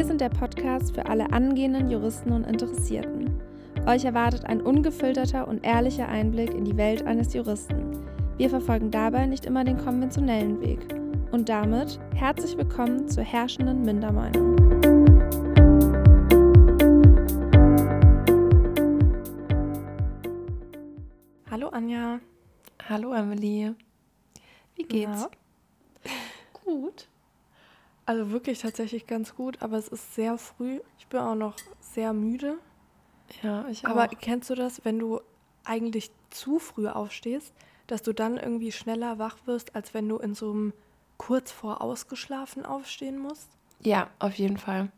Wir sind der Podcast für alle angehenden Juristen und Interessierten. Euch erwartet ein ungefilterter und ehrlicher Einblick in die Welt eines Juristen. Wir verfolgen dabei nicht immer den konventionellen Weg. Und damit herzlich willkommen zur herrschenden Mindermeinung. Hallo Anja. Hallo Emily. Wie geht's? Ja. Gut. Also wirklich tatsächlich ganz gut, aber es ist sehr früh. Ich bin auch noch sehr müde. Ja, ich auch. Aber kennst du das, wenn du eigentlich zu früh aufstehst, dass du dann irgendwie schneller wach wirst, als wenn du in so einem kurz vor ausgeschlafen aufstehen musst? Ja, auf jeden Fall.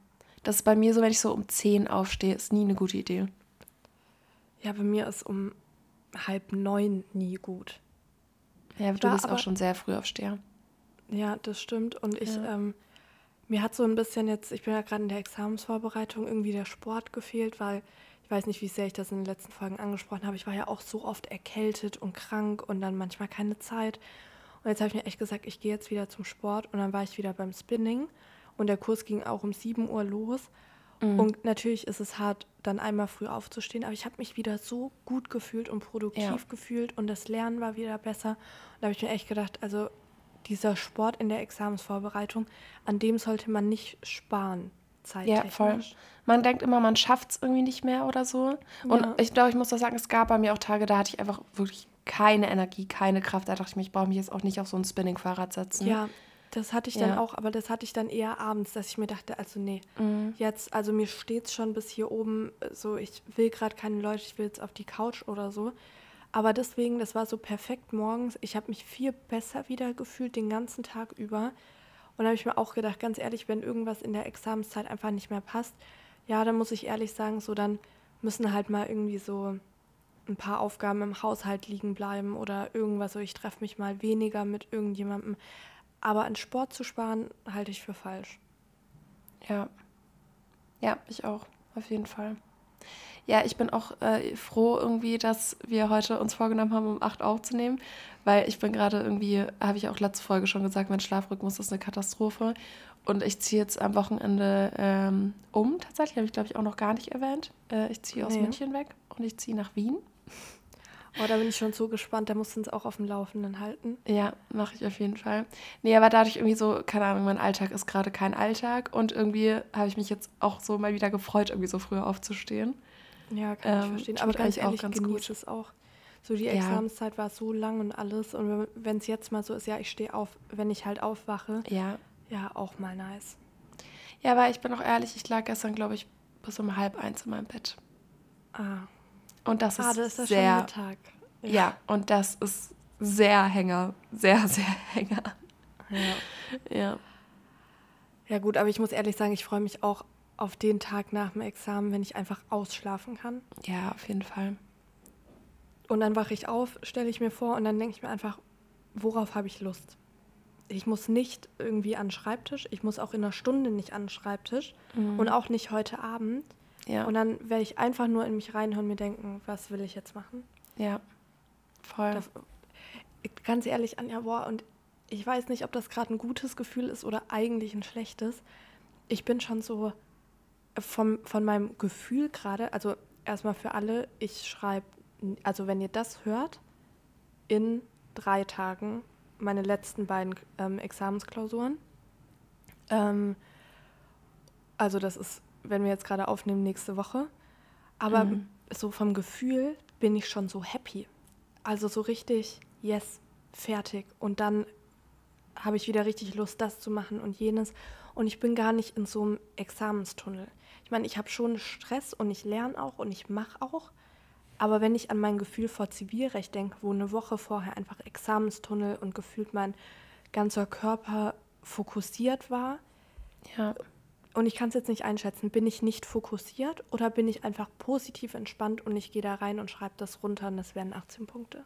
Das ist bei mir so, wenn ich so um 10 aufstehe, ist nie eine gute Idee. Ja, bei mir ist um halb neun nie gut. Ja, du bist auch schon sehr früh aufsteher. Ja, das stimmt. Und ich ja. ähm, mir hat so ein bisschen jetzt, ich bin ja gerade in der Examensvorbereitung, irgendwie der Sport gefehlt, weil ich weiß nicht, wie sehr ich das in den letzten Folgen angesprochen habe. Ich war ja auch so oft erkältet und krank und dann manchmal keine Zeit. Und jetzt habe ich mir echt gesagt, ich gehe jetzt wieder zum Sport und dann war ich wieder beim Spinning und der Kurs ging auch um 7 Uhr los. Mhm. Und natürlich ist es hart, dann einmal früh aufzustehen, aber ich habe mich wieder so gut gefühlt und produktiv ja. gefühlt und das Lernen war wieder besser. Und da habe ich mir echt gedacht, also dieser Sport in der Examensvorbereitung, an dem sollte man nicht sparen. Ja, voll. Man denkt immer, man schafft es irgendwie nicht mehr oder so. Und ja. ich glaube, ich muss doch sagen, es gab bei mir auch Tage, da hatte ich einfach wirklich keine Energie, keine Kraft. Da dachte ich mir, ich brauche mich jetzt auch nicht auf so ein Spinning-Fahrrad setzen. Ja, das hatte ich dann ja. auch, aber das hatte ich dann eher abends, dass ich mir dachte, also nee, mhm. jetzt, also mir steht es schon bis hier oben, so ich will gerade keine Leute, ich will jetzt auf die Couch oder so. Aber deswegen, das war so perfekt morgens. Ich habe mich viel besser wieder gefühlt den ganzen Tag über. Und da habe ich mir auch gedacht, ganz ehrlich, wenn irgendwas in der Examenszeit einfach nicht mehr passt, ja, dann muss ich ehrlich sagen, so dann müssen halt mal irgendwie so ein paar Aufgaben im Haushalt liegen bleiben oder irgendwas. So, ich treffe mich mal weniger mit irgendjemandem. Aber an Sport zu sparen, halte ich für falsch. Ja. Ja, ich auch, auf jeden Fall. Ja, ich bin auch äh, froh irgendwie, dass wir heute uns vorgenommen haben, um 8 aufzunehmen, weil ich bin gerade irgendwie, habe ich auch letzte Folge schon gesagt, mein Schlafrhythmus ist eine Katastrophe. Und ich ziehe jetzt am Wochenende ähm, um. Tatsächlich habe ich, glaube ich, auch noch gar nicht erwähnt. Äh, ich ziehe aus nee. München weg und ich ziehe nach Wien. Oh, da bin ich schon so gespannt. Da musst du uns auch auf dem Laufenden halten. Ja, mache ich auf jeden Fall. Nee, aber dadurch irgendwie so, keine Ahnung, mein Alltag ist gerade kein Alltag. Und irgendwie habe ich mich jetzt auch so mal wieder gefreut, irgendwie so früher aufzustehen. Ja, kann ähm, ich verstehen. Aber ganz ehrlich, auch ganz genieße es auch. So die Examenszeit ja. war so lang und alles. Und wenn es jetzt mal so ist, ja, ich stehe auf, wenn ich halt aufwache. Ja. Ja, auch mal nice. Ja, aber ich bin auch ehrlich, ich lag gestern, glaube ich, bis um halb eins in meinem Bett. Ah. Und das ah, ist, ist das sehr. Mittag. Ja. ja, und das ist sehr Hänger. Sehr, sehr Hänger. Ja. Ja. Ja, gut, aber ich muss ehrlich sagen, ich freue mich auch auf den Tag nach dem Examen, wenn ich einfach ausschlafen kann. Ja, auf jeden Fall. Und dann wache ich auf, stelle ich mir vor und dann denke ich mir einfach, worauf habe ich Lust? Ich muss nicht irgendwie an den Schreibtisch, ich muss auch in einer Stunde nicht an den Schreibtisch mhm. und auch nicht heute Abend. Ja. Und dann werde ich einfach nur in mich reinhören und mir denken, was will ich jetzt machen? Ja, voll. Das, ganz ehrlich, Anja, boah, und ich weiß nicht, ob das gerade ein gutes Gefühl ist oder eigentlich ein schlechtes. Ich bin schon so vom, von meinem Gefühl gerade, also erstmal für alle, ich schreibe, also wenn ihr das hört, in drei Tagen meine letzten beiden ähm, Examensklausuren. Ähm, also das ist, wenn wir jetzt gerade aufnehmen, nächste Woche. Aber mhm. so vom Gefühl bin ich schon so happy. Also so richtig, yes, fertig. Und dann habe ich wieder richtig Lust, das zu machen und jenes. Und ich bin gar nicht in so einem Examenstunnel meine, ich habe schon Stress und ich lerne auch und ich mache auch. Aber wenn ich an mein Gefühl vor Zivilrecht denke, wo eine Woche vorher einfach Examenstunnel und gefühlt mein ganzer Körper fokussiert war, ja. und ich kann es jetzt nicht einschätzen, bin ich nicht fokussiert oder bin ich einfach positiv entspannt und ich gehe da rein und schreibe das runter und das wären 18 Punkte?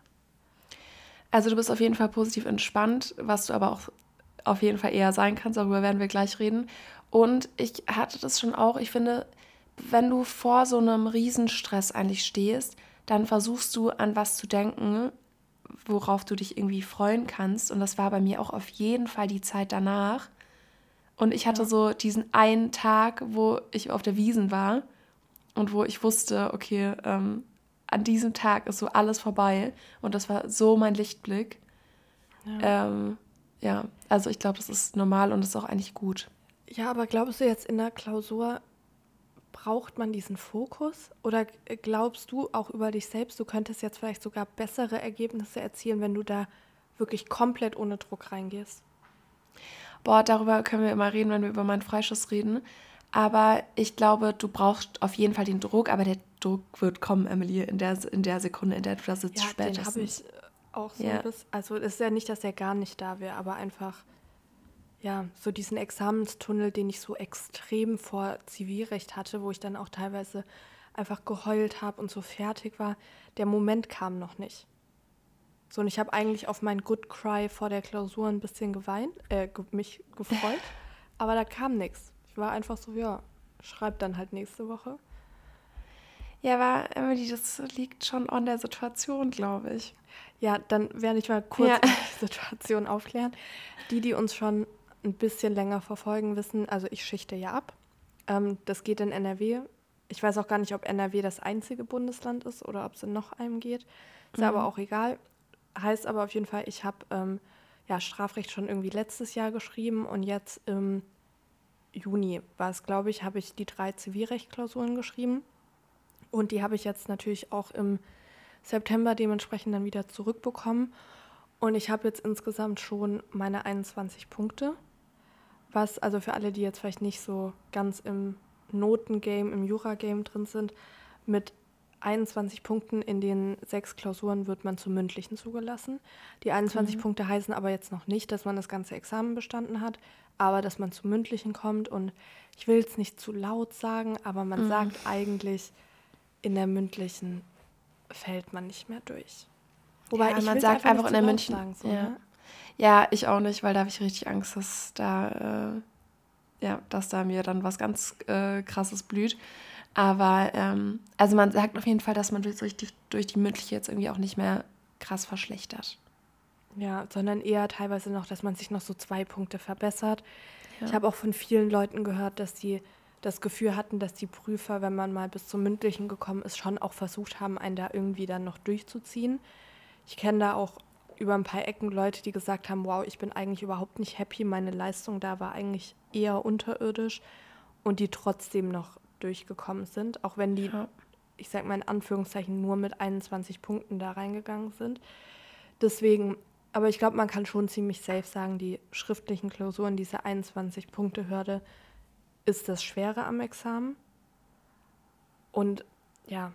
Also du bist auf jeden Fall positiv entspannt, was du aber auch auf jeden Fall eher sein kannst, darüber werden wir gleich reden. Und ich hatte das schon auch, ich finde, wenn du vor so einem Riesenstress eigentlich stehst, dann versuchst du an was zu denken, worauf du dich irgendwie freuen kannst. Und das war bei mir auch auf jeden Fall die Zeit danach. Und ich hatte ja. so diesen einen Tag, wo ich auf der Wiesen war und wo ich wusste, okay, ähm, an diesem Tag ist so alles vorbei. Und das war so mein Lichtblick. Ja, ähm, ja also ich glaube, das ist normal und das ist auch eigentlich gut. Ja, aber glaubst du jetzt in der Klausur, braucht man diesen Fokus? Oder glaubst du auch über dich selbst, du könntest jetzt vielleicht sogar bessere Ergebnisse erzielen, wenn du da wirklich komplett ohne Druck reingehst? Boah, darüber können wir immer reden, wenn wir über meinen Freischuss reden. Aber ich glaube, du brauchst auf jeden Fall den Druck, aber der Druck wird kommen, Emily, in der, in der Sekunde, in der du da sitzt, ja, spätestens. Den habe ich auch so ja. Bis, also es ist ja nicht, dass er gar nicht da wäre, aber einfach, ja, so diesen Examenstunnel, den ich so extrem vor Zivilrecht hatte, wo ich dann auch teilweise einfach geheult habe und so fertig war, der Moment kam noch nicht. So, und ich habe eigentlich auf meinen Good Cry vor der Klausur ein bisschen geweint, äh, mich gefreut, aber da kam nichts. Ich war einfach so, ja, schreib dann halt nächste Woche. Ja, aber Emily, das liegt schon an der Situation, glaube ich. Ja, dann werde ich mal kurz ja. die Situation aufklären. Die, die uns schon ein bisschen länger verfolgen, wissen, also ich schichte ja ab. Ähm, das geht in NRW. Ich weiß auch gar nicht, ob NRW das einzige Bundesland ist oder ob es in noch einem geht. Ist mhm. aber auch egal. Heißt aber auf jeden Fall, ich habe ähm, ja, Strafrecht schon irgendwie letztes Jahr geschrieben und jetzt im Juni war es, glaube ich, habe ich die drei Zivilrechtklausuren geschrieben. Und die habe ich jetzt natürlich auch im September dementsprechend dann wieder zurückbekommen. Und ich habe jetzt insgesamt schon meine 21 Punkte. Was also für alle, die jetzt vielleicht nicht so ganz im Notengame, im Jura-Game drin sind, mit 21 Punkten in den sechs Klausuren wird man zum mündlichen zugelassen. Die 21 mhm. Punkte heißen aber jetzt noch nicht, dass man das ganze Examen bestanden hat, aber dass man zum mündlichen kommt. Und ich will es nicht zu laut sagen, aber man mhm. sagt eigentlich, in der mündlichen fällt man nicht mehr durch. Wobei ja, man sagt einfach in der München. Sagen, so, ja. Ne? Ja, ich auch nicht, weil da habe ich richtig Angst, dass da, äh, ja, dass da mir dann was ganz äh, krasses blüht. Aber ähm, also man sagt auf jeden Fall, dass man durch die, durch die mündliche jetzt irgendwie auch nicht mehr krass verschlechtert. Ja, sondern eher teilweise noch, dass man sich noch so zwei Punkte verbessert. Ja. Ich habe auch von vielen Leuten gehört, dass sie das Gefühl hatten, dass die Prüfer, wenn man mal bis zum mündlichen gekommen ist, schon auch versucht haben, einen da irgendwie dann noch durchzuziehen. Ich kenne da auch über ein paar Ecken Leute, die gesagt haben, wow, ich bin eigentlich überhaupt nicht happy, meine Leistung da war eigentlich eher unterirdisch und die trotzdem noch durchgekommen sind, auch wenn die, ja. ich sag mal in Anführungszeichen, nur mit 21 Punkten da reingegangen sind. Deswegen, aber ich glaube, man kann schon ziemlich safe sagen, die schriftlichen Klausuren, diese 21-Punkte-Hürde, ist das Schwere am Examen. Und ja,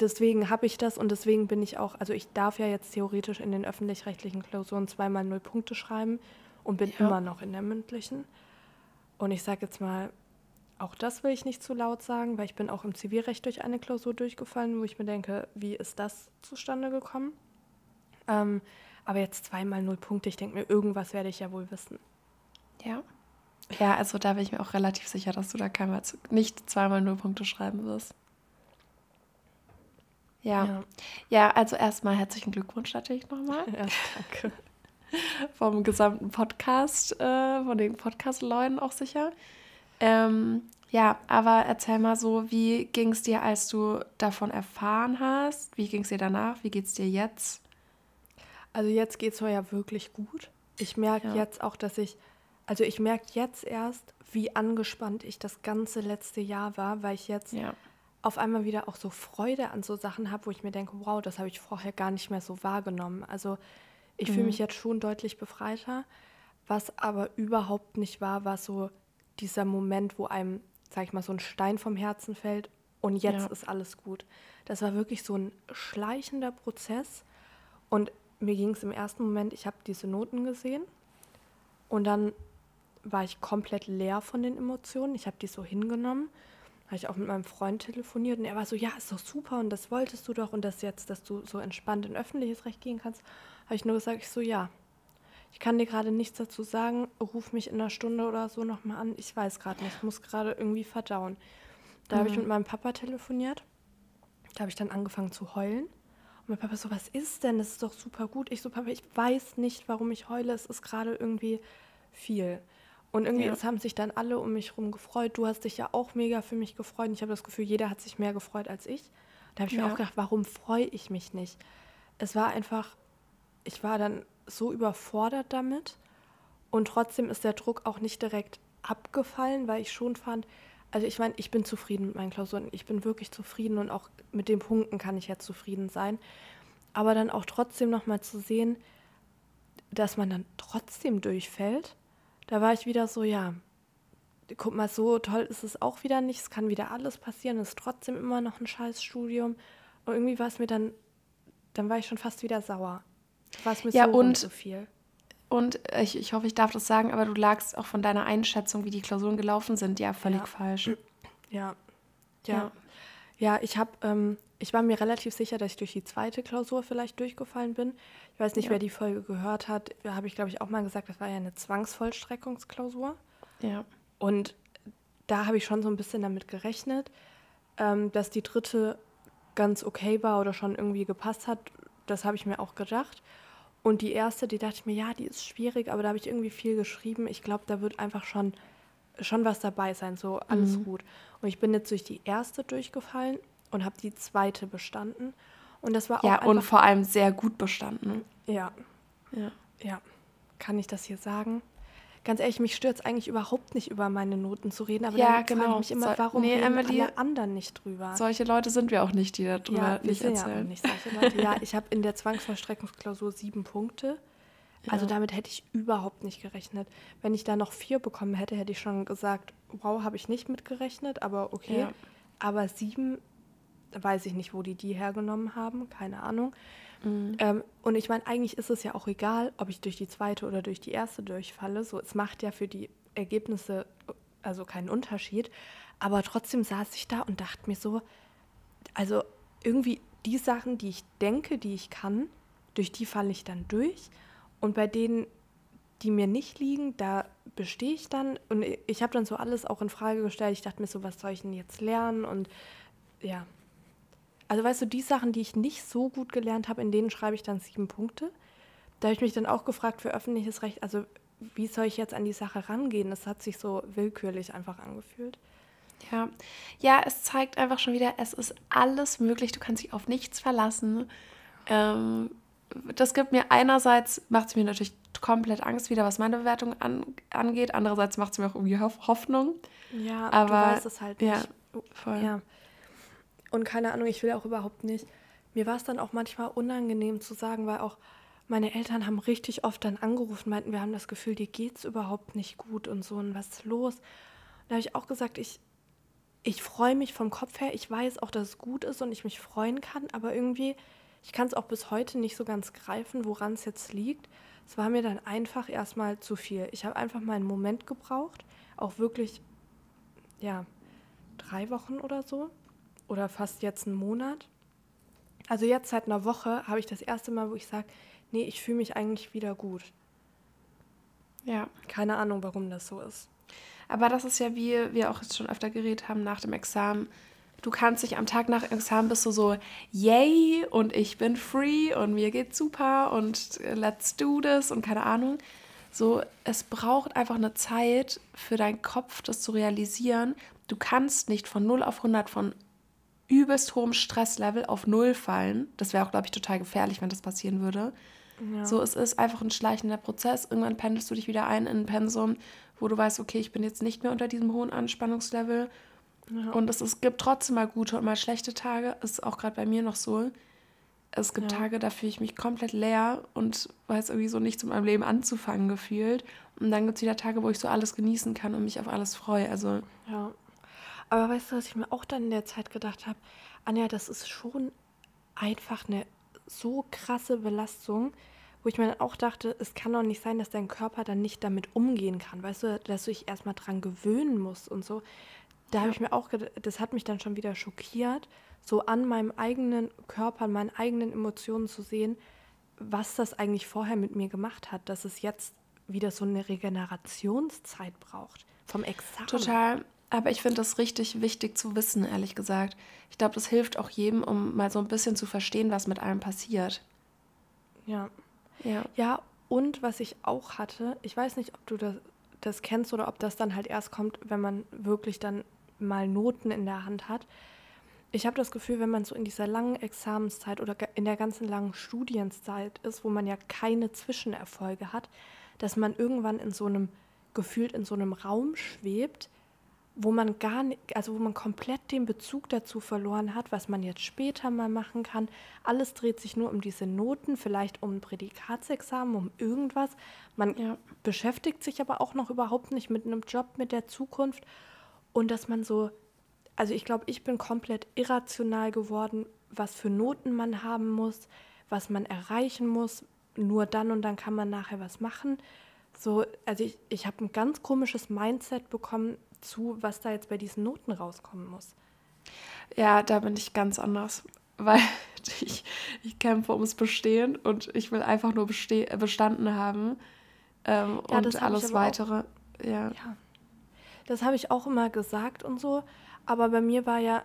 deswegen habe ich das und deswegen bin ich auch, also ich darf ja jetzt theoretisch in den öffentlich-rechtlichen Klausuren zweimal null Punkte schreiben und bin ja. immer noch in der mündlichen. Und ich sage jetzt mal, auch das will ich nicht zu laut sagen, weil ich bin auch im Zivilrecht durch eine Klausur durchgefallen, wo ich mir denke, wie ist das zustande gekommen? Ähm, aber jetzt zweimal null Punkte, ich denke mir, irgendwas werde ich ja wohl wissen. Ja. Ja, also da bin ich mir auch relativ sicher, dass du da keinmal nicht zweimal null Punkte schreiben wirst. Ja. Ja, ja also erstmal herzlichen Glückwunsch natürlich nochmal. Ja, danke. Vom gesamten Podcast, äh, von den Podcast-Leuten auch sicher. Ähm, ja, aber erzähl mal so, wie ging es dir, als du davon erfahren hast? Wie ging es dir danach? Wie geht es dir jetzt? Also jetzt geht es mir ja wirklich gut. Ich merke ja. jetzt auch, dass ich, also ich merke jetzt erst, wie angespannt ich das ganze letzte Jahr war, weil ich jetzt ja. Auf einmal wieder auch so Freude an so Sachen habe, wo ich mir denke, wow, das habe ich vorher gar nicht mehr so wahrgenommen. Also ich mhm. fühle mich jetzt schon deutlich befreiter. Was aber überhaupt nicht war, war so dieser Moment, wo einem, sag ich mal, so ein Stein vom Herzen fällt und jetzt ja. ist alles gut. Das war wirklich so ein schleichender Prozess und mir ging es im ersten Moment, ich habe diese Noten gesehen und dann war ich komplett leer von den Emotionen. Ich habe die so hingenommen, habe ich auch mit meinem Freund telefoniert und er war so, ja, ist doch super und das wolltest du doch und das jetzt, dass du so entspannt in öffentliches Recht gehen kannst, habe ich nur gesagt, ich so, ja, ich kann dir gerade nichts dazu sagen. Ruf mich in einer Stunde oder so nochmal an. Ich weiß gerade nicht. Ich muss gerade irgendwie verdauen. Da mhm. habe ich mit meinem Papa telefoniert. Da habe ich dann angefangen zu heulen. Und mein Papa so, was ist denn? Das ist doch super gut. Ich so, Papa, ich weiß nicht, warum ich heule. Es ist gerade irgendwie viel. Und irgendwie Ja. haben sich dann alle um mich rum gefreut. Du hast dich ja auch mega für mich gefreut. Und ich habe das Gefühl, jeder hat sich mehr gefreut als ich. Da habe ich mir Ja. auch gedacht, warum freue ich mich nicht? Es war einfach, ich war dann so überfordert damit. Und trotzdem ist der Druck auch nicht direkt abgefallen, weil ich schon fand, also ich meine, ich bin zufrieden mit meinen Klausuren. Ich bin wirklich zufrieden und auch mit den Punkten kann ich ja zufrieden sein. Aber dann auch trotzdem nochmal zu sehen, dass man dann trotzdem durchfällt, da war ich wieder so, ja, guck mal, so toll ist es auch wieder nicht. Es kann wieder alles passieren. Es ist trotzdem immer noch ein scheiß Studium. Und irgendwie war es mir dann, dann war ich schon fast wieder sauer. War es mir Ja, so und- und so viel. Und ich, ich hoffe, ich darf das sagen, aber du lagst auch von deiner Einschätzung, wie die Klausuren gelaufen sind, ja völlig Ja. falsch. Ja. Ja. Ja. Ja, ich habe, ähm, ich war mir relativ sicher, dass ich durch die zweite Klausur vielleicht durchgefallen bin. Ich weiß nicht, Ja. wer die Folge gehört hat. Da habe ich, glaube ich, auch mal gesagt, das war ja eine Zwangsvollstreckungsklausur. Ja. Und da habe ich schon so ein bisschen damit gerechnet, ähm, dass die dritte ganz okay war oder schon irgendwie gepasst hat. Das habe ich mir auch gedacht. Und die erste, die dachte ich mir, ja, die ist schwierig, aber da habe ich irgendwie viel geschrieben. Ich glaube, da wird einfach schon, schon was dabei sein, so alles Mhm. gut. Und ich bin jetzt durch die erste durchgefallen und habe die zweite bestanden. Und das war auch Ja, und vor allem sehr gut bestanden. ja, Ja. ja, kann ich das hier sagen? Ganz ehrlich, mich stört es eigentlich überhaupt nicht, über meine Noten zu reden, aber Ja, dann frage genau. ich mich immer, Soll- warum nee, reden Emily, alle anderen nicht drüber? Solche Leute sind wir auch nicht, die darüber ja, nicht ja erzählen. auch nicht solche Leute. Ja, ich habe in der Zwangsvollstreckungsklausur sieben Punkte. Also damit hätte ich überhaupt nicht gerechnet. Wenn ich da noch vier bekommen hätte, hätte ich schon gesagt, wow, habe ich nicht mitgerechnet, aber okay. Ja. Aber sieben, weiß ich nicht, wo die die hergenommen haben, keine Ahnung. Mhm. Ähm, und ich meine, eigentlich ist es ja auch egal, ob ich durch die zweite oder durch die erste durchfalle. So, es macht ja für die Ergebnisse also keinen Unterschied. Aber trotzdem saß ich da und dachte mir so, also irgendwie die Sachen, die ich denke, die ich kann, durch die falle ich dann durch. Und bei denen, die mir nicht liegen, da bestehe ich dann. Und ich habe dann so alles auch in Frage gestellt. Ich dachte mir so, was soll ich denn jetzt lernen? Und ja. Also weißt du, die Sachen, die ich nicht so gut gelernt habe, in denen schreibe ich dann sieben Punkte. Da habe ich mich dann auch gefragt für öffentliches Recht, also wie soll ich jetzt an die Sache rangehen? Das hat sich so willkürlich einfach angefühlt. Ja. ja, es zeigt einfach schon wieder, es ist alles möglich. Du kannst dich auf nichts verlassen. Ähm, das gibt mir einerseits, macht es mir natürlich komplett Angst wieder, was meine Bewertung an, angeht. Andererseits macht es mir auch irgendwie Hoff Hoffnung. Ja, Aber- du weißt es halt ja, nicht. Voll. Ja. Und keine Ahnung, ich will auch überhaupt nicht. Mir war es dann auch manchmal unangenehm zu sagen, weil auch meine Eltern haben richtig oft dann angerufen, meinten, wir haben das Gefühl, dir geht's überhaupt nicht gut und so und was ist los? Da habe ich auch gesagt, ich, ich freue mich vom Kopf her. Ich weiß auch, dass es gut ist und ich mich freuen kann, aber irgendwie, ich kann es auch bis heute nicht so ganz greifen, woran es jetzt liegt. Es war mir dann einfach erstmal zu viel. Ich habe einfach mal einen Moment gebraucht, auch wirklich, ja, drei Wochen oder so oder fast jetzt einen Monat. Also jetzt seit einer Woche habe ich das erste Mal, wo ich sage, nee, ich fühle mich eigentlich wieder gut. ja. Keine Ahnung, warum das so ist. Aber das ist ja, wie wir auch jetzt schon öfter geredet haben nach dem Examen. Du kannst dich am Tag nach Examen bist du so, yay, und ich bin free und mir geht's super und let's do this und keine Ahnung. So, es braucht einfach eine Zeit für deinen Kopf, das zu realisieren. Du kannst nicht von 0 auf 100 von übelst hohem Stresslevel auf 0 fallen. Das wäre auch, glaube ich, total gefährlich, wenn das passieren würde. Ja. So, es ist einfach ein schleichender Prozess. Irgendwann pendelst du dich wieder ein in ein Pensum, wo du weißt, okay, ich bin jetzt nicht mehr unter diesem hohen Anspannungslevel. Ja. Und es, es gibt trotzdem mal gute und mal schlechte Tage. Ist auch gerade bei mir noch so. Es gibt Ja. Tage, da fühle ich mich komplett leer und weiß irgendwie so nichts mit meinem Leben anzufangen gefühlt. Und dann gibt es wieder Tage, wo ich so alles genießen kann und mich auf alles freue. Also, Ja. Aber weißt du, was ich mir auch dann in der Zeit gedacht habe? Anja, das ist schon einfach eine so krasse Belastung, wo ich mir dann auch dachte, es kann doch nicht sein, dass dein Körper dann nicht damit umgehen kann. Weißt du, dass du dich erstmal dran gewöhnen musst und so. Da habe ich mir auch gedacht, das hat mich dann schon wieder schockiert, so an meinem eigenen Körper, an meinen eigenen Emotionen zu sehen, was das eigentlich vorher mit mir gemacht hat, dass es jetzt wieder so eine Regenerationszeit braucht vom Examen. Total. Aber ich finde das richtig wichtig zu wissen, ehrlich gesagt. Ich glaube, das hilft auch jedem, um mal so ein bisschen zu verstehen, was mit einem passiert. Ja. Ja. Ja, und was ich auch hatte, ich weiß nicht, ob du das, das kennst oder ob das dann halt erst kommt, wenn man wirklich dann mal Noten in der Hand hat. Ich habe das Gefühl, wenn man so in dieser langen Examenszeit oder in der ganzen langen Studienzeit ist, wo man ja keine Zwischenerfolge hat, dass man irgendwann in so einem, gefühlt in so einem Raum schwebt, wo man gar nicht, also wo man komplett den Bezug dazu verloren hat, was man jetzt später mal machen kann. Alles dreht sich nur um diese Noten, vielleicht um ein Prädikatsexamen, um irgendwas. Man ja. beschäftigt sich aber auch noch überhaupt nicht mit einem Job, mit der Zukunft. Und dass man so, also ich glaube, ich bin komplett irrational geworden, was für Noten man haben muss, was man erreichen muss. Nur dann und dann kann man nachher was machen. So, also ich, ich habe ein ganz komisches Mindset bekommen, zu, was da jetzt bei diesen Noten rauskommen muss. Ja, da bin ich ganz anders, weil ich, ich kämpfe ums Bestehen und ich will einfach nur beste bestanden haben ähm, ja, und alles weitere. Ja. ja. Das habe ich auch immer gesagt und so, aber bei mir war ja,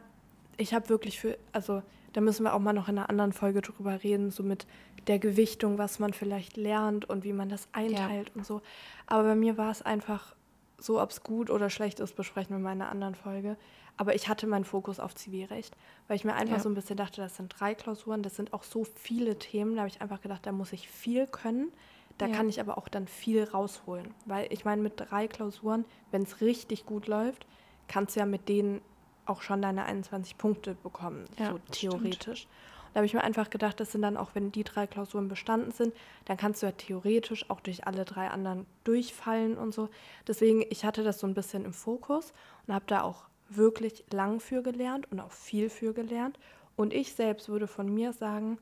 ich habe wirklich für, also da müssen wir auch mal noch in einer anderen Folge drüber reden, so mit der Gewichtung, was man vielleicht lernt und wie man das einteilt ja. und so. Aber bei mir war es einfach so, ob es gut oder schlecht ist, besprechen wir mal in einer anderen Folge. Aber ich hatte meinen Fokus auf Zivilrecht, weil ich mir einfach ja. so ein bisschen dachte, das sind drei Klausuren, das sind auch so viele Themen. Da habe ich einfach gedacht, da muss ich viel können. Da ja. kann ich aber auch dann viel rausholen. Weil ich meine, mit drei Klausuren, wenn es richtig gut läuft, kannst du ja mit denen auch schon deine 21 Punkte bekommen, ja, so theoretisch. Stimmt. Da habe ich mir einfach gedacht, das sind dann auch, wenn die drei Klausuren bestanden sind, dann kannst du ja theoretisch auch durch alle drei anderen durchfallen und so. Deswegen, ich hatte das so ein bisschen im Fokus und habe da auch wirklich lang für gelernt und auch viel für gelernt. Und ich selbst würde von mir sagen,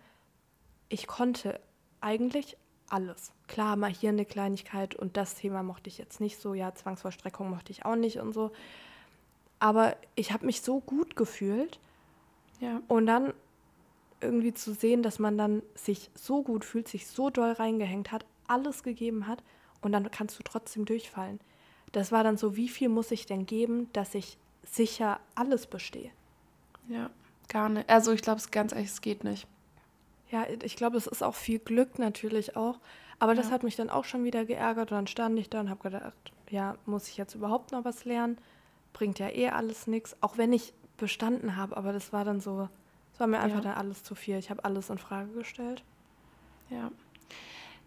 ich konnte eigentlich alles. Klar, mal hier eine Kleinigkeit und das Thema mochte ich jetzt nicht so, ja, Zwangsvollstreckung mochte ich auch nicht und so. Aber ich habe mich so gut gefühlt. Ja. Und dann irgendwie zu sehen, dass man dann sich so gut fühlt, sich so doll reingehängt hat, alles gegeben hat und dann kannst du trotzdem durchfallen. Das war dann so, wie viel muss ich denn geben, dass ich sicher alles bestehe? Ja, gar nicht. Also ich glaube, es ganz ehrlich, es geht nicht. Ja, ich glaube, es ist auch viel Glück natürlich auch. Aber ja. das hat mich dann auch schon wieder geärgert und dann stand ich da und habe gedacht, ja, muss ich jetzt überhaupt noch was lernen? Bringt ja eh alles nichts, auch wenn ich bestanden habe, aber das war dann so, es war mir einfach ja. dann alles zu viel. Ich habe alles in Frage gestellt. Ja.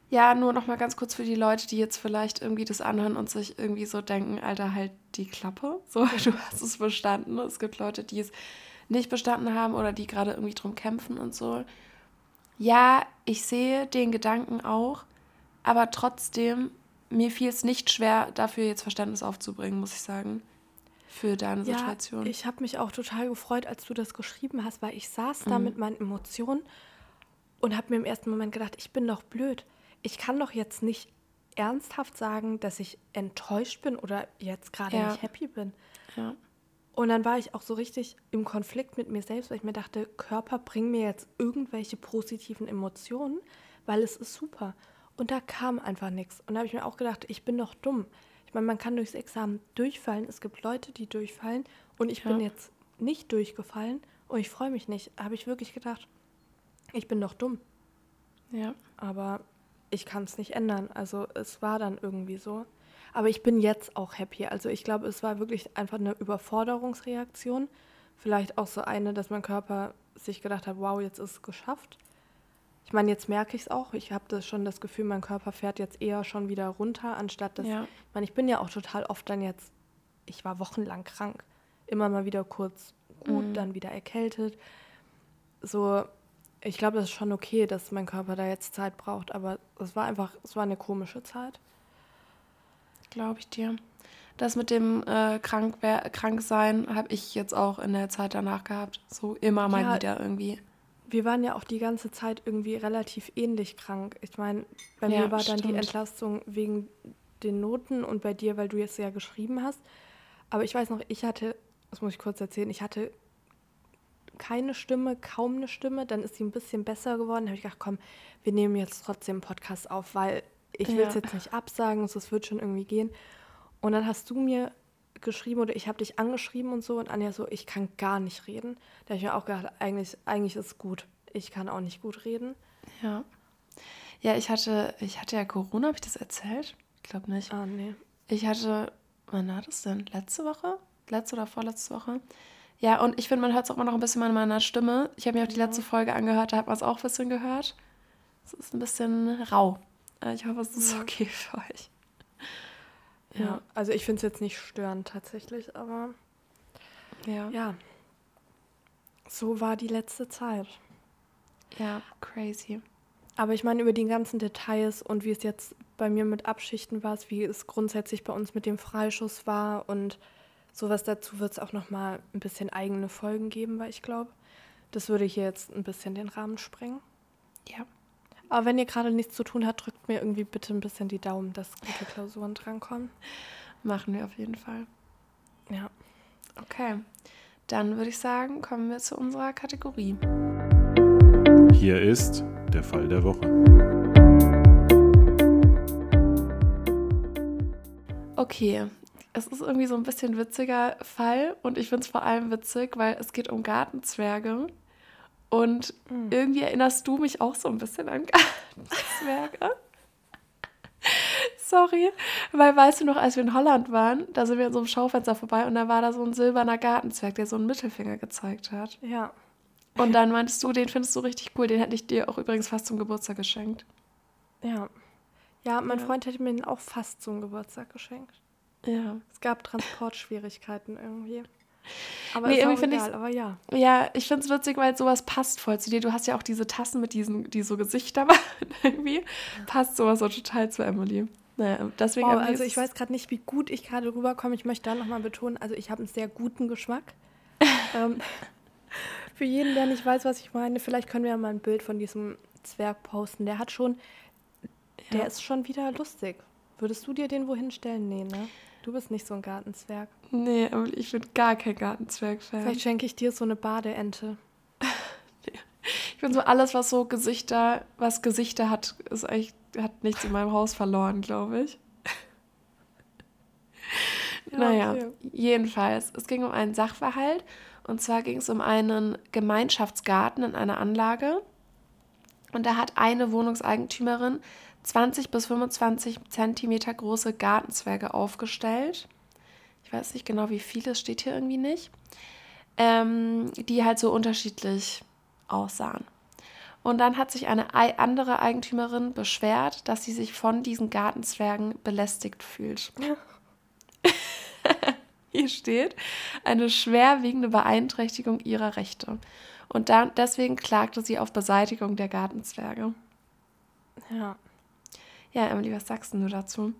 Ja, nur noch mal ganz kurz für die Leute, die jetzt vielleicht irgendwie das anhören und sich irgendwie so denken, Alter, halt die Klappe. So, du hast es bestanden. Es gibt Leute, die es nicht bestanden haben oder die gerade irgendwie drum kämpfen und so. Ja, ich sehe den Gedanken auch, aber trotzdem, mir fiel es nicht schwer, dafür jetzt Verständnis aufzubringen, muss ich sagen für deine ja, Situation. Ich habe mich auch total gefreut, als du das geschrieben hast, weil ich saß da mhm. mit meinen Emotionen und habe mir im ersten Moment gedacht, ich bin doch blöd. Ich kann doch jetzt nicht ernsthaft sagen, dass ich enttäuscht bin oder jetzt gerade ja. nicht happy bin. Ja. Und dann war ich auch so richtig im Konflikt mit mir selbst, weil ich mir dachte, Körper, bring mir jetzt irgendwelche positiven Emotionen, weil es ist super. Und da kam einfach nichts. Und da habe ich mir auch gedacht, ich bin doch dumm. Ich meine, man kann durchs Examen durchfallen. Es gibt Leute, die durchfallen. Und ich ja. bin jetzt nicht durchgefallen und ich freue mich nicht. Habe ich wirklich gedacht, ich bin doch dumm. Ja. Aber ich kann es nicht ändern. Also es war dann irgendwie so. Aber ich bin jetzt auch happy. Also ich glaube, es war wirklich einfach eine Überforderungsreaktion. Vielleicht auch so eine, dass mein Körper sich gedacht hat, wow, jetzt ist es geschafft. Ich meine, jetzt merke ich es auch. Ich habe das schon das Gefühl, mein Körper fährt jetzt eher schon wieder runter, anstatt dass. Ja. Ich meine, ich bin ja auch total oft dann jetzt. Ich war wochenlang krank. Immer mal wieder kurz gut, mhm. dann wieder erkältet. So, ich glaube, das ist schon okay, dass mein Körper da jetzt Zeit braucht, aber es war einfach, es war eine komische Zeit. Glaube ich dir. Das mit dem äh, krank Kranksein habe ich jetzt auch in der Zeit danach gehabt. So immer mal ja, wieder irgendwie wir waren ja auch die ganze Zeit irgendwie relativ ähnlich krank. Ich meine, bei ja, mir war dann die Entlastung wegen den Noten und bei dir, weil du jetzt ja geschrieben hast. Aber ich weiß noch, ich hatte, das muss ich kurz erzählen, ich hatte keine Stimme, kaum eine Stimme. Dann ist sie ein bisschen besser geworden. Da habe ich gedacht, komm, wir nehmen jetzt trotzdem einen Podcast auf, weil ich will es jetzt nicht absagen, so, es wird schon irgendwie gehen. Und dann hast du mir geschrieben oder ich habe dich angeschrieben und so und Anja so, ich kann gar nicht reden. Da habe ich mir auch gedacht, eigentlich, eigentlich ist es gut. Ich kann auch nicht gut reden. Ja. Ja, ich hatte, ich hatte ja Corona, habe ich das erzählt? Ich glaube nicht. Ah, nee. Ich hatte, wann war das denn? Letzte Woche? Letzte oder vorletzte Woche? Ja, und ich finde, man hört es auch immer noch ein bisschen an meiner Stimme. Ich habe mir auch die letzte Folge angehört, da hat man es auch ein bisschen gehört. Es ist ein bisschen rau. Äh, ich hoffe, es ist okay für euch. Ja, ja. also ich finde es jetzt nicht störend tatsächlich, aber ja. ja. So war die letzte Zeit. Ja, crazy. Aber ich meine, über die ganzen Details und wie es jetzt bei mir mit Abschichten war, wie es grundsätzlich bei uns mit dem Freischuss war und sowas dazu wird es auch nochmal ein bisschen eigene Folgen geben, weil ich glaube, das würde hier jetzt ein bisschen den Rahmen sprengen. Ja. Aber wenn ihr gerade nichts zu tun habt, drückt mir irgendwie bitte ein bisschen die Daumen, dass gute Klausuren drankommen. Machen wir auf jeden Fall. Ja. Okay. Dann würde ich sagen, kommen wir zu unserer Kategorie. Hier ist der Fall der Woche. Okay, es ist irgendwie so ein bisschen witziger Fall und ich finde es vor allem witzig, weil es geht um Gartenzwerge. Und mhm. irgendwie erinnerst du mich auch so ein bisschen an Gartenzwerge. Sorry, weil weißt du noch, als wir in Holland waren, da sind wir in so einem Schaufenster vorbei und da war da so ein silberner Gartenzwerg, der so einen Mittelfinger gezeigt hat. Ja. Und dann meintest du, den findest du richtig cool. Den hätte ich dir auch übrigens fast zum Geburtstag geschenkt. Ja. Ja, mein ja. Freund hätte mir den auch fast zum Geburtstag geschenkt. Ja. Es gab Transportschwierigkeiten irgendwie. Aber nee, irgendwie finde ich aber ja. Ja, ich finde es witzig, weil sowas passt voll zu dir. Du hast ja auch diese Tassen mit diesen, die so Gesichter machen irgendwie. Passt sowas so total zu Emily. Naja, deswegen wow, also ich weiß gerade nicht, wie gut ich gerade rüberkomme. Ich möchte da nochmal betonen, also ich habe einen sehr guten Geschmack. ähm, für jeden, der nicht weiß, was ich meine, vielleicht können wir ja mal ein Bild von diesem Zwerg posten. Der hat schon, der ist schon wieder lustig. Würdest du dir den wohin stellen? Nee, ne? Du bist nicht so ein Gartenzwerg. Nee, aber ich bin gar kein Gartenzwerg-Fan. Vielleicht schenke ich dir so eine Badeente. ich bin so alles, was so Gesichter, was Gesichter hat, ist eigentlich, hat nichts in meinem Haus verloren, glaube ich. Ja, naja, okay. jedenfalls, es ging um einen Sachverhalt und zwar ging es um einen Gemeinschaftsgarten in einer Anlage. Und da hat eine Wohnungseigentümerin 20 bis 25 Zentimeter große Gartenzwerge aufgestellt. Ich weiß nicht genau, wie viele, steht hier irgendwie nicht. Ähm, die halt so unterschiedlich aussahen. Und dann hat sich eine andere Eigentümerin beschwert, dass sie sich von diesen Gartenzwergen belästigt fühlt. Hier steht eine schwerwiegende Beeinträchtigung ihrer Rechte. Und dann, deswegen klagte sie auf Beseitigung der Gartenzwerge. Ja. Ja, Emily, was sagst du dazu?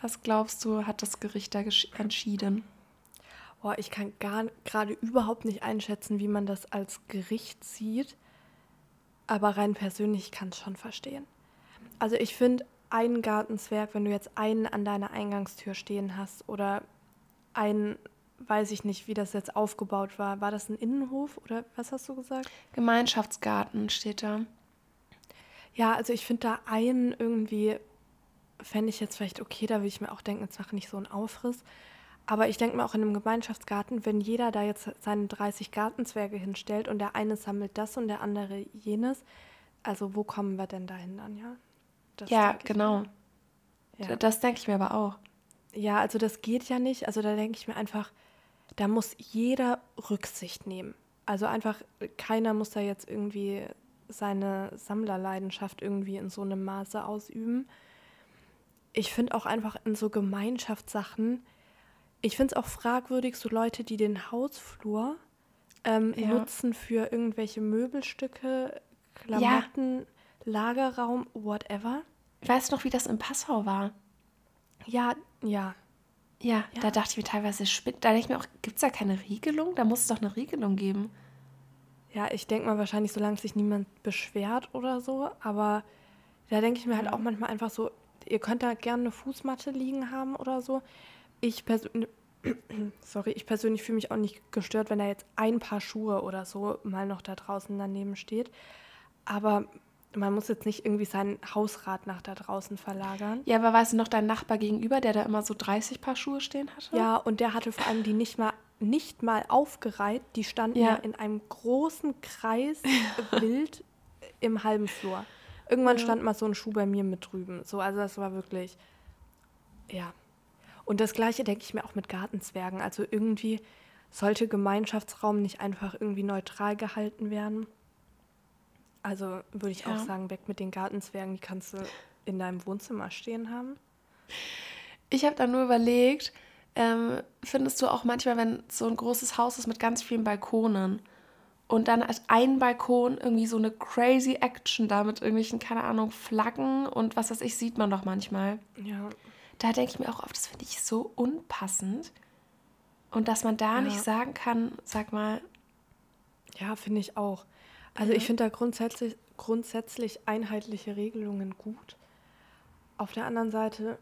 Was glaubst du, hat das Gericht da entschieden? Boah, ich kann gerade überhaupt nicht einschätzen, wie man das als Gericht sieht. Aber rein persönlich kann es schon verstehen. Also ich finde, ein Gartenzwerg, wenn du jetzt einen an deiner Eingangstür stehen hast oder einen, weiß ich nicht, wie das jetzt aufgebaut war. War das ein Innenhof oder was hast du gesagt? Gemeinschaftsgarten steht da. Ja, also ich finde da einen irgendwie, fände ich jetzt vielleicht okay, da würde ich mir auch denken, jetzt mache nicht so einen Aufriss. Aber ich denke mir auch in einem Gemeinschaftsgarten, wenn jeder da jetzt seine 30 Gartenzwerge hinstellt und der eine sammelt das und der andere jenes, also wo kommen wir denn dahin dann, ja? Das ja, genau. Ja. Das denke ich mir aber auch. Ja, also das geht ja nicht. Also da denke ich mir einfach, da muss jeder Rücksicht nehmen. Also einfach, keiner muss da jetzt irgendwie seine Sammlerleidenschaft irgendwie in so einem Maße ausüben. Ich finde auch einfach in so Gemeinschaftssachen, ich finde es auch fragwürdig, so Leute, die den Hausflur ähm, ja. nutzen für irgendwelche Möbelstücke, Klamotten, ja. Lagerraum, whatever. Weißt du noch, wie das in Passau war? Ja, ja. Ja, ja. da dachte ich mir teilweise, spinnt. Da denke ich mir auch, gibt es da keine Regelung? Da muss es doch eine Regelung geben. Ja, ich denke mal wahrscheinlich, solange sich niemand beschwert oder so. Aber da denke ich mir halt auch manchmal einfach so, ihr könnt da gerne eine Fußmatte liegen haben oder so. Ich persönlich, sorry, ich persönlich fühle mich auch nicht gestört, wenn da jetzt ein paar Schuhe oder so mal noch da draußen daneben steht. Aber man muss jetzt nicht irgendwie sein Hausrat nach da draußen verlagern. Ja, aber weißt du noch dein Nachbar gegenüber, der da immer so 30 Paar Schuhe stehen hatte? Ja, und der hatte vor allem die nicht mal nicht mal aufgereiht. Die standen ja, ja in einem großen Kreis wild im halben Flur. Irgendwann ja. stand mal so ein Schuh bei mir mit drüben. So, also das war wirklich, ja. Und das gleiche denke ich mir auch mit Gartenzwergen. Also irgendwie sollte Gemeinschaftsraum nicht einfach irgendwie neutral gehalten werden. Also würde ich Ja. auch sagen, weg mit den Gartenzwergen, die kannst du in deinem Wohnzimmer stehen haben. Ich habe dann nur überlegt, ähm, findest du auch manchmal, wenn so ein großes Haus ist mit ganz vielen Balkonen und dann ist ein Balkon irgendwie so eine crazy Action da mit irgendwelchen, keine Ahnung, Flaggen und was weiß ich, sieht man doch manchmal. Ja. Da denke ich mir auch oft, das finde ich so unpassend. Und dass man da Ja. nicht sagen kann, sag mal, Ja, finde ich auch. Also Ja. ich finde da grundsätzlich, grundsätzlich einheitliche Regelungen gut. Auf der anderen Seite,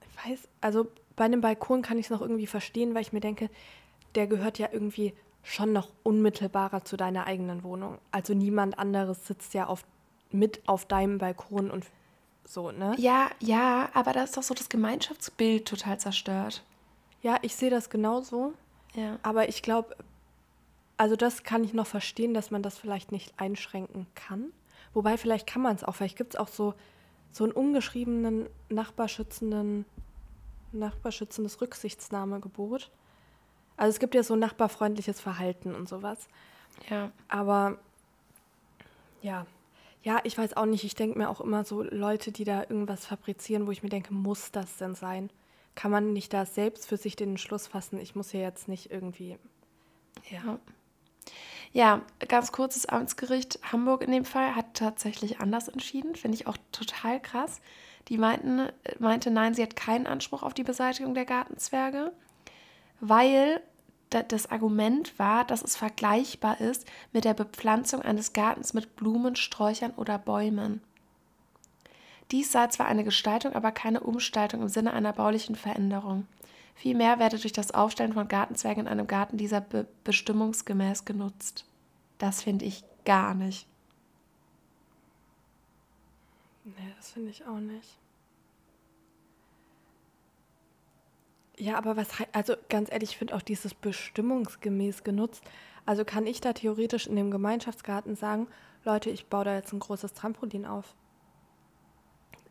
ich weiß, also bei einem Balkon kann ich es noch irgendwie verstehen, weil ich mir denke, der gehört ja irgendwie schon noch unmittelbarer zu deiner eigenen Wohnung. Also niemand anderes sitzt ja auf, mit auf deinem Balkon und so, ne? ja, ja, aber da ist doch so das Gemeinschaftsbild total zerstört. Ja, ich sehe das genauso. Ja. Aber ich glaube, also das kann ich noch verstehen, dass man das vielleicht nicht einschränken kann. Wobei vielleicht kann man es auch. Vielleicht gibt es auch so, so einen ungeschriebenen nachbarschützenden, nachbarschützendes Rücksichtnahmegebot. Also es gibt ja so nachbarfreundliches Verhalten und sowas. Ja. Aber ja, ja, ich weiß auch nicht. Ich denke mir auch immer so Leute, die da irgendwas fabrizieren, wo ich mir denke, muss das denn sein? Kann man nicht da selbst für sich den Entschluss fassen? Ich muss ja jetzt nicht irgendwie. Ja. Ja, ganz kurz, das Amtsgericht Hamburg in dem Fall hat tatsächlich anders entschieden. Finde ich auch total krass. Die meinten, meinte, nein, sie hat keinen Anspruch auf die Beseitigung der Gartenzwerge, weil da- das Argument war, dass es vergleichbar ist mit der Bepflanzung eines Gartens mit Blumen, Sträuchern oder Bäumen. Dies sei zwar eine Gestaltung, aber keine Umgestaltung im Sinne einer baulichen Veränderung. Vielmehr werde durch das Aufstellen von Gartenzwergen in einem Garten dieser be bestimmungsgemäß genutzt. Das finde ich gar nicht. Nee, das finde ich auch nicht. Ja, aber was, hei- also ganz ehrlich, ich finde auch dieses bestimmungsgemäß genutzt. Also kann ich da theoretisch in dem Gemeinschaftsgarten sagen, Leute, ich baue da jetzt ein großes Trampolin auf.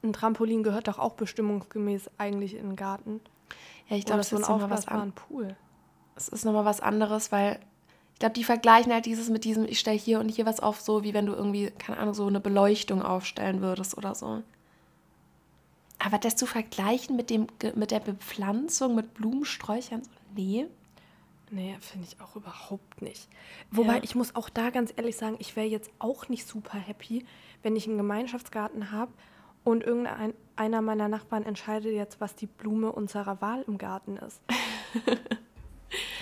Ein Trampolin gehört doch auch bestimmungsgemäß eigentlich in den Garten. Ja, ich glaube, das so ein ist nochmal was, an Pool. es ist noch mal was anderes, weil ich glaube, die vergleichen halt dieses mit diesem, ich stelle hier und hier was auf, so wie wenn du irgendwie, keine Ahnung, so eine Beleuchtung aufstellen würdest oder so. Aber das zu vergleichen mit, dem, mit der Bepflanzung, mit Blumensträuchern, so, nee. Nee, finde ich auch überhaupt nicht. Wobei Ja. ich muss auch da ganz ehrlich sagen, ich wäre jetzt auch nicht super happy, wenn ich einen Gemeinschaftsgarten habe und irgendein einer meiner Nachbarn entscheidet jetzt, was die Blume unserer Wahl im Garten ist.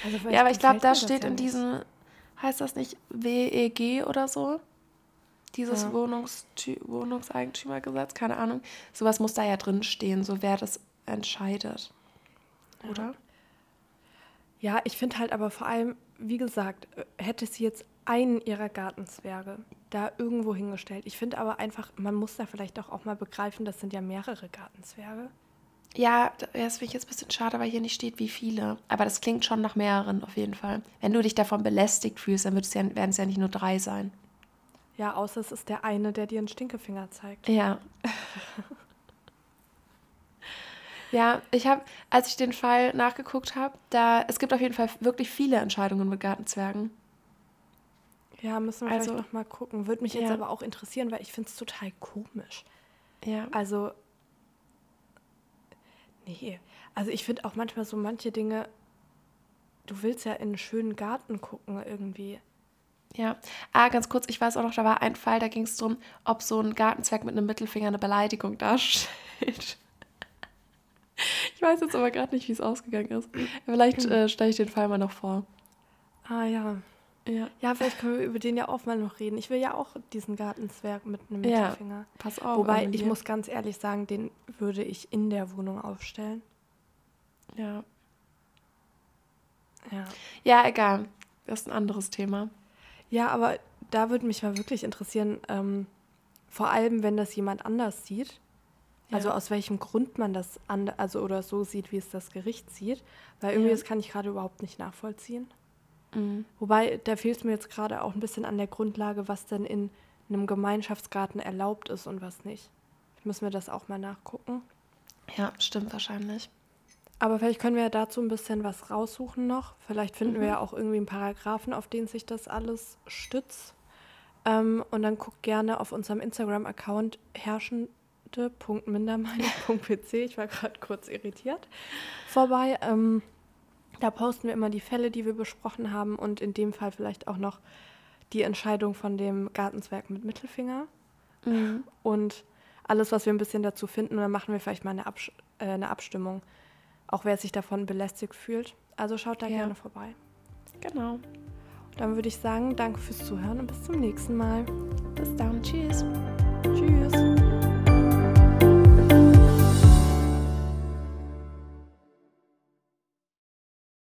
Also Ja, aber ich glaube, da steht ja in diesem, heißt das nicht WEG oder so? Dieses Ja. Wohnungstü Wohnungseigentümergesetz, keine Ahnung. Sowas muss da ja drin stehen, so wer das entscheidet. Oder? Ja, ich finde halt aber vor allem, wie gesagt, äh, hätte sie jetzt einen ihrer Gartenzwerge da irgendwo hingestellt. Ich finde aber einfach, man muss da vielleicht doch auch mal begreifen, das sind ja mehrere Gartenzwerge. Ja, das finde ich jetzt ein bisschen schade, weil hier nicht steht, wie viele. Aber das klingt schon nach mehreren auf jeden Fall. Wenn du dich davon belästigt fühlst, dann ja, werden es ja nicht nur drei sein. Ja, außer es ist der eine, der dir einen Stinkefinger zeigt. Ja. ja, ich habe, als ich den Fall nachgeguckt habe, da es gibt auf jeden Fall wirklich viele Entscheidungen mit Gartenzwergen. Ja, müssen wir Also- vielleicht noch mal gucken. Würde mich jetzt Ja. aber auch interessieren, weil ich finde es total komisch. Ja. Also, nee. Also ich finde auch manchmal so manche Dinge, du willst ja in einen schönen Garten gucken irgendwie. Ja. Ah, ganz kurz, ich weiß auch noch, da war ein Fall, da ging es darum, ob so ein Gartenzwerg mit einem Mittelfinger eine Beleidigung darstellt. Ich weiß jetzt aber gerade nicht, wie es ausgegangen ist. Vielleicht äh, stelle ich den Fall mal noch vor. Ah ja. Ja. Ja, vielleicht können wir über den ja auch mal noch reden. Ich will ja auch diesen Gartenzwerg mit einem Ja. Mittelfinger. Pass auf. Wobei, ich muss ganz ehrlich sagen, den würde ich in der Wohnung aufstellen. Ja. Ja. ja, egal. Das ist ein anderes Thema. Ja, aber da würde mich mal wirklich interessieren, ähm, vor allem wenn das jemand anders sieht, also Ja. aus welchem Grund man das an, also oder so sieht, wie es das Gericht sieht, weil irgendwie Ja. das kann ich gerade überhaupt nicht nachvollziehen. Mhm. Wobei, da fehlt es mir jetzt gerade auch ein bisschen an der Grundlage, was denn in einem Gemeinschaftsgarten erlaubt ist und was nicht. Müssen wir das auch mal nachgucken. Ja, stimmt wahrscheinlich. Aber vielleicht können wir ja dazu ein bisschen was raussuchen noch. Vielleicht finden wir ja auch irgendwie einen Paragraphen, auf den sich das alles stützt. Ähm, und dann guckt gerne auf unserem Instagram-Account herrschende.mindermeinung.pc. Ich war gerade kurz irritiert. Vorbei. Ähm, da posten wir immer die Fälle, die wir besprochen haben und in dem Fall vielleicht auch noch die Entscheidung von dem Gartenzwerg mit Mittelfinger. Mhm. Und alles, was wir ein bisschen dazu finden. Und dann machen wir vielleicht mal eine, Absch äh, eine Abstimmung, auch wer sich davon belästigt fühlt. Also schaut da Ja. gerne vorbei. Genau. Dann würde ich sagen, danke fürs Zuhören und bis zum nächsten Mal. Bis dann. Tschüss. Tschüss.